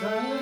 Say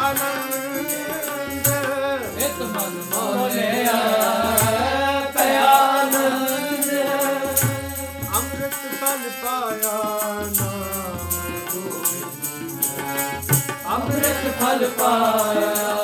ਆਨੰਦ। ਅੰਮ੍ਰਿਤ ਫਲ ਪਾਇਆ ਨਾਮ। ਫਲ ਪਾਇਆ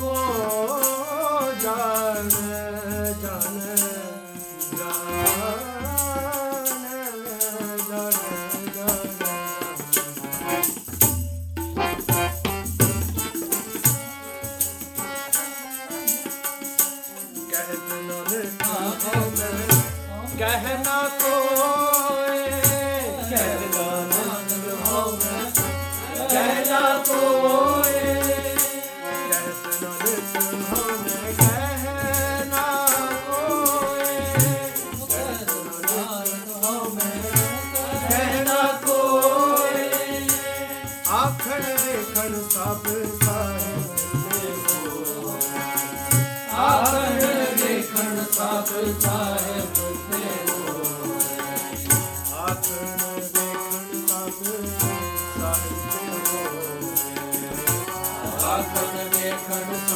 Oh.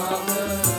发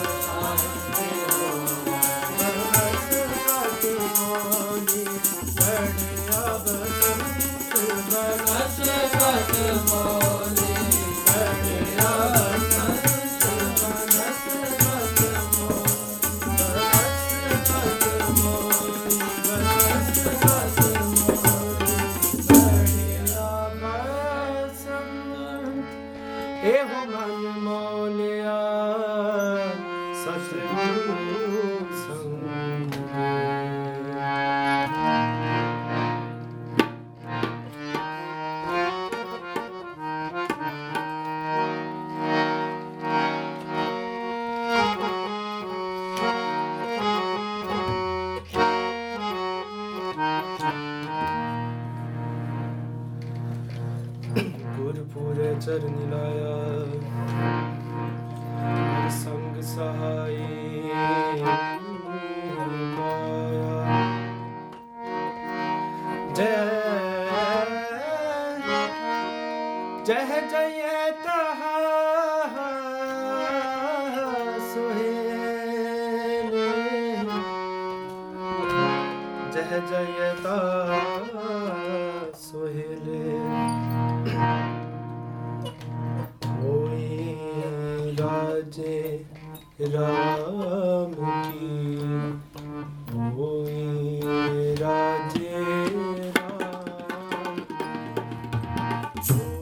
Beats.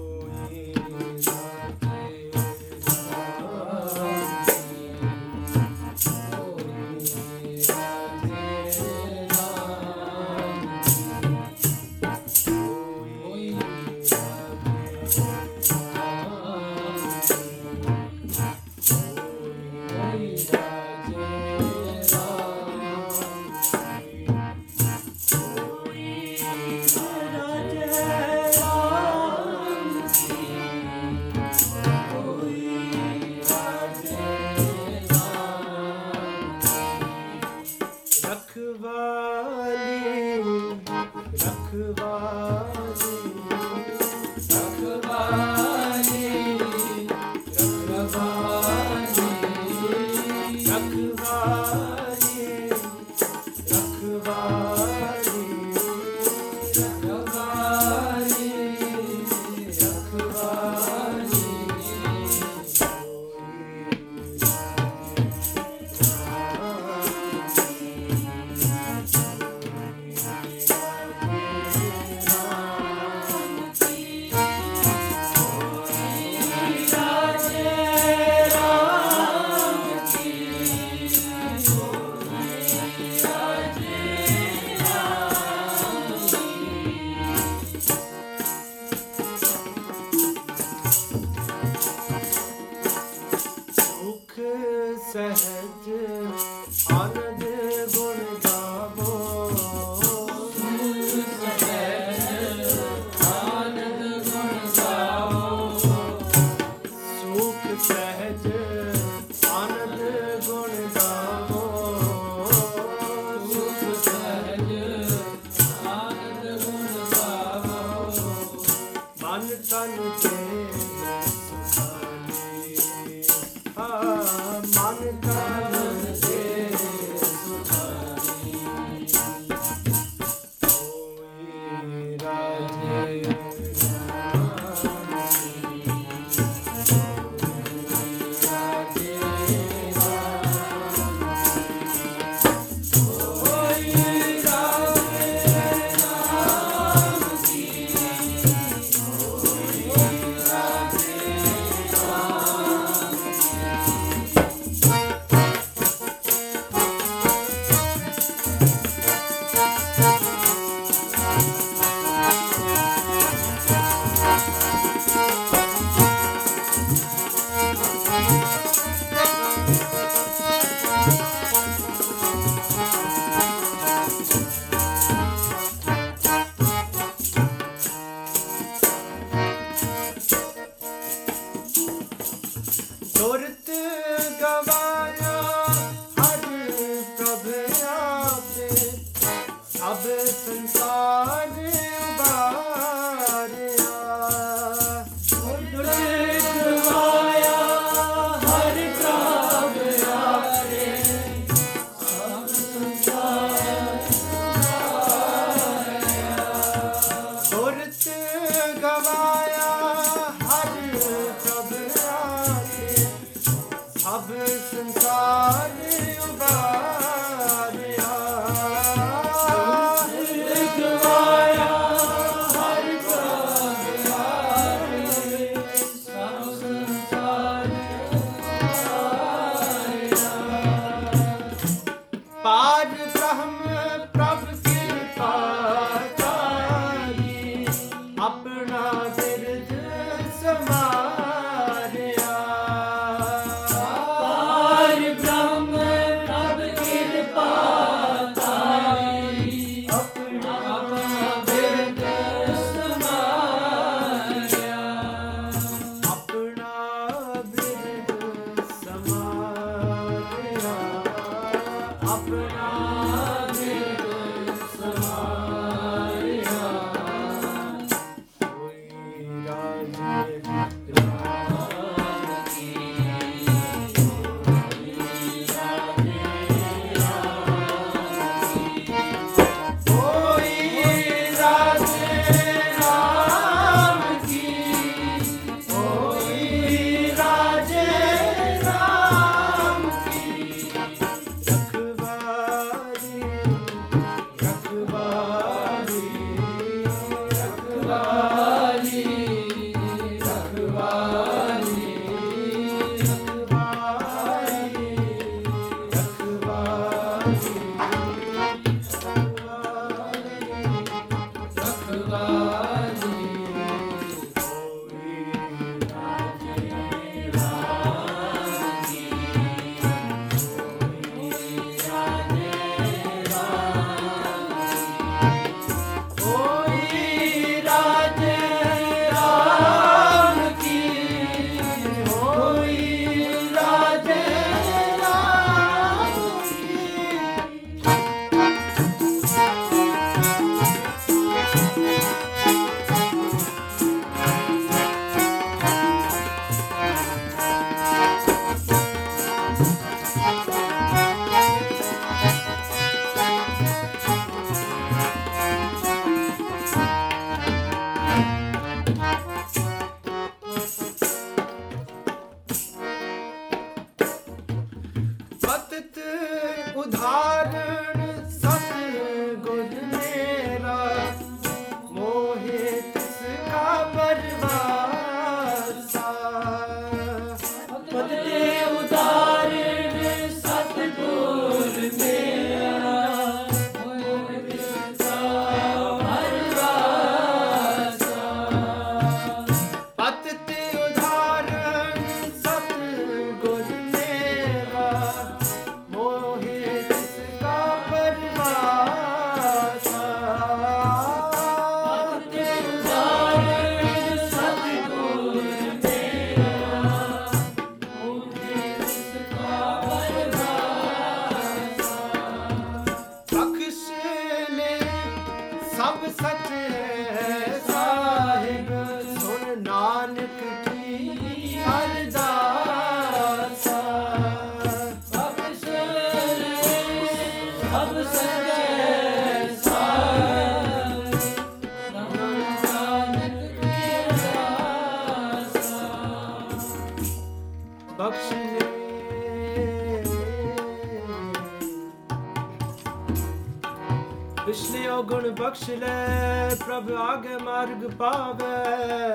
ਬਖਸ਼ ਲੈ ਪ੍ਰਭ ਆਗੇ ਮਾਰਗ ਪਾਵੇ।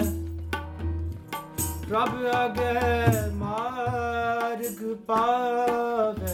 ਪ੍ਰਭ ਆਗੇ ਮਾਰਗ ਪਾਵੇ।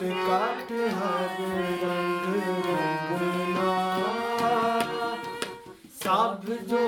ਕੱਟ ਕੱਟ ਸਭ ਜੋ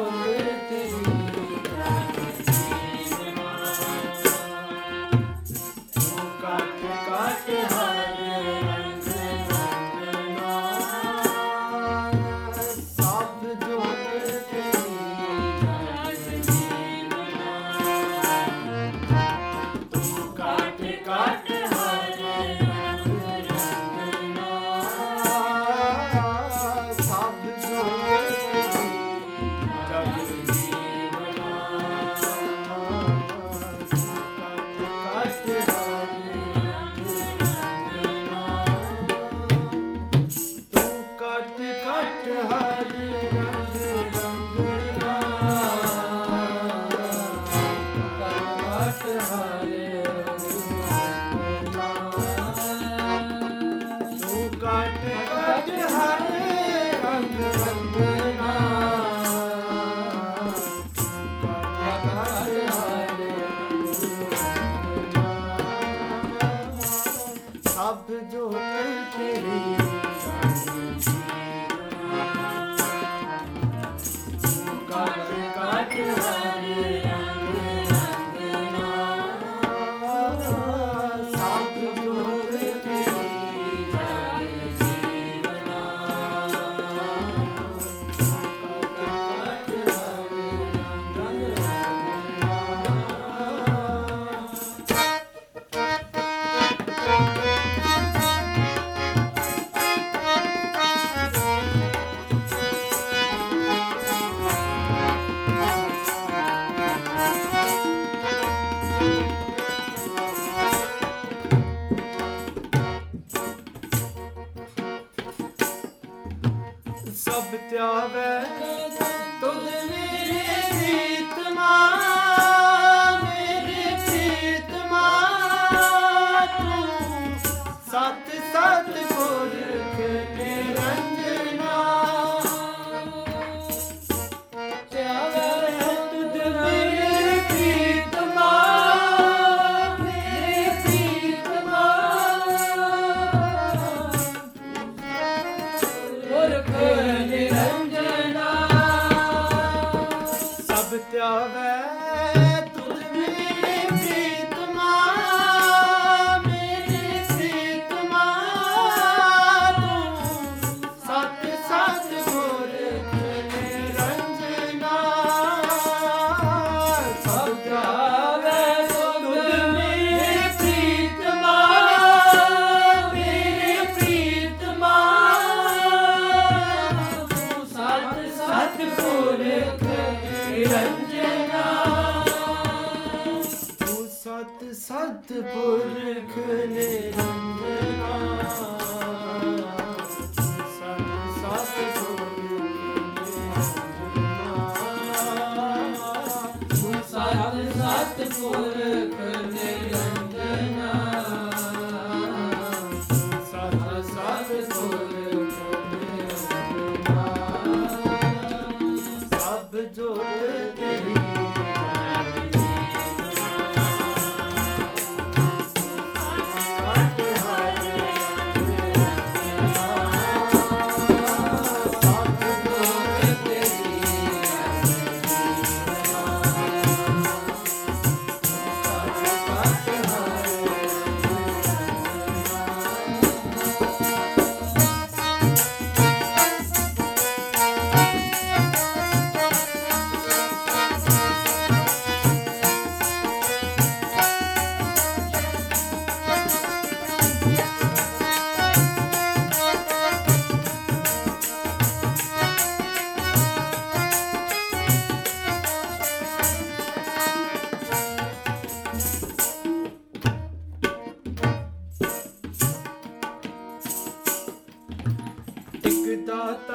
ਇਕ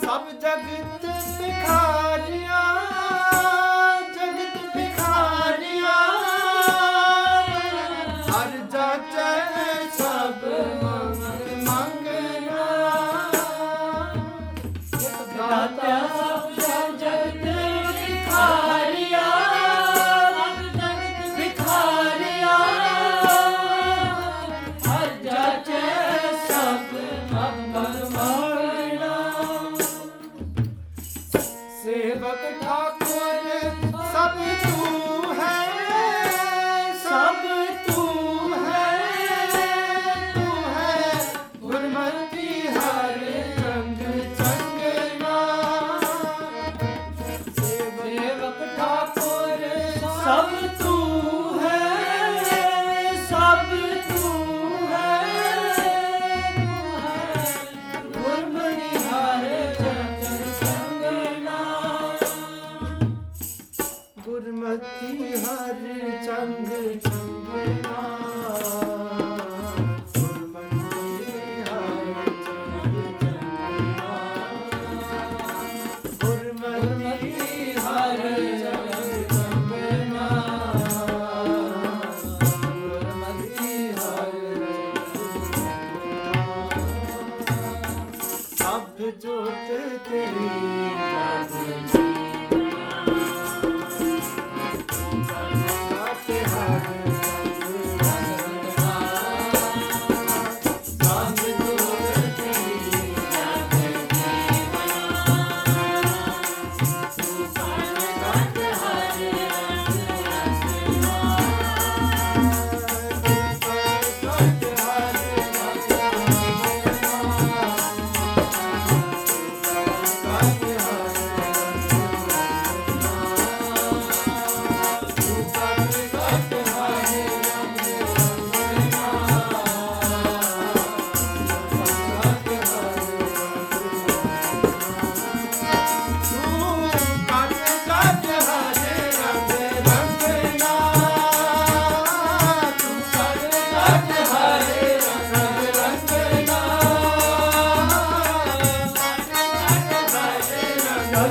ਸਭ ਜਗਤ ਵਿਖਾਰਿਆ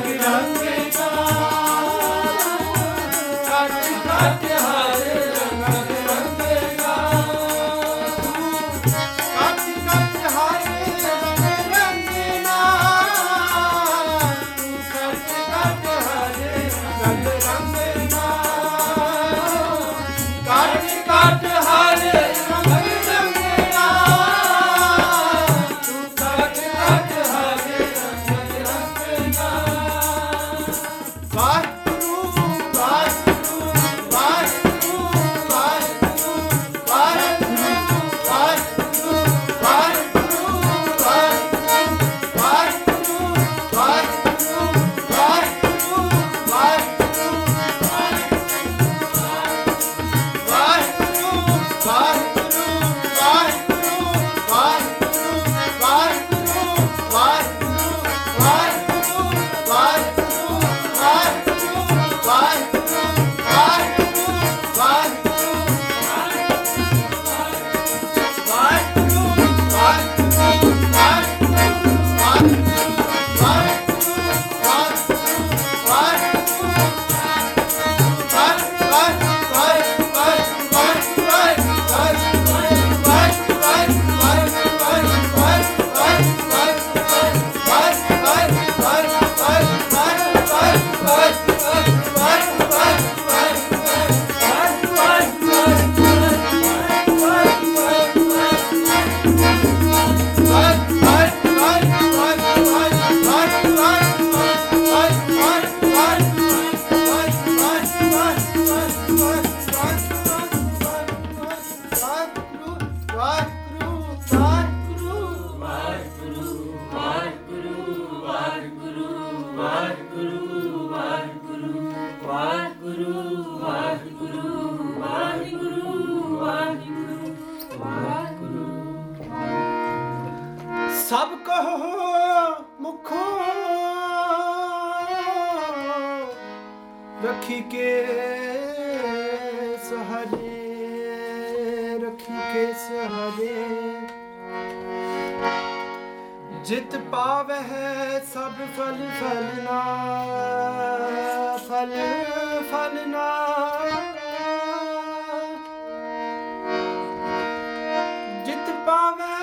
Que não. ਜਿਤ ਪਾਵਹਿ ਸਭ ਫਲ ਫਲਨਾ ਫਲ ਫਲਨਾ। ਜਿਤ ਪਾਵੈ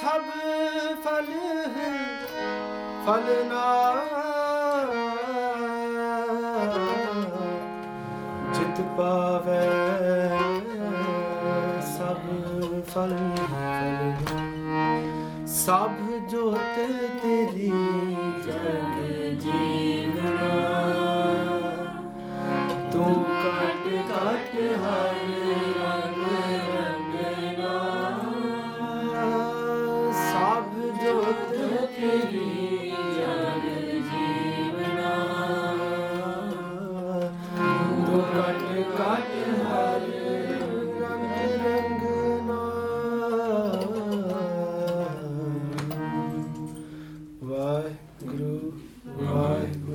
ਸਭ ਫਲ, ਫਲਨਾ। ਜਿਤ ਪਾਵੈ ਸਭ ਫਲ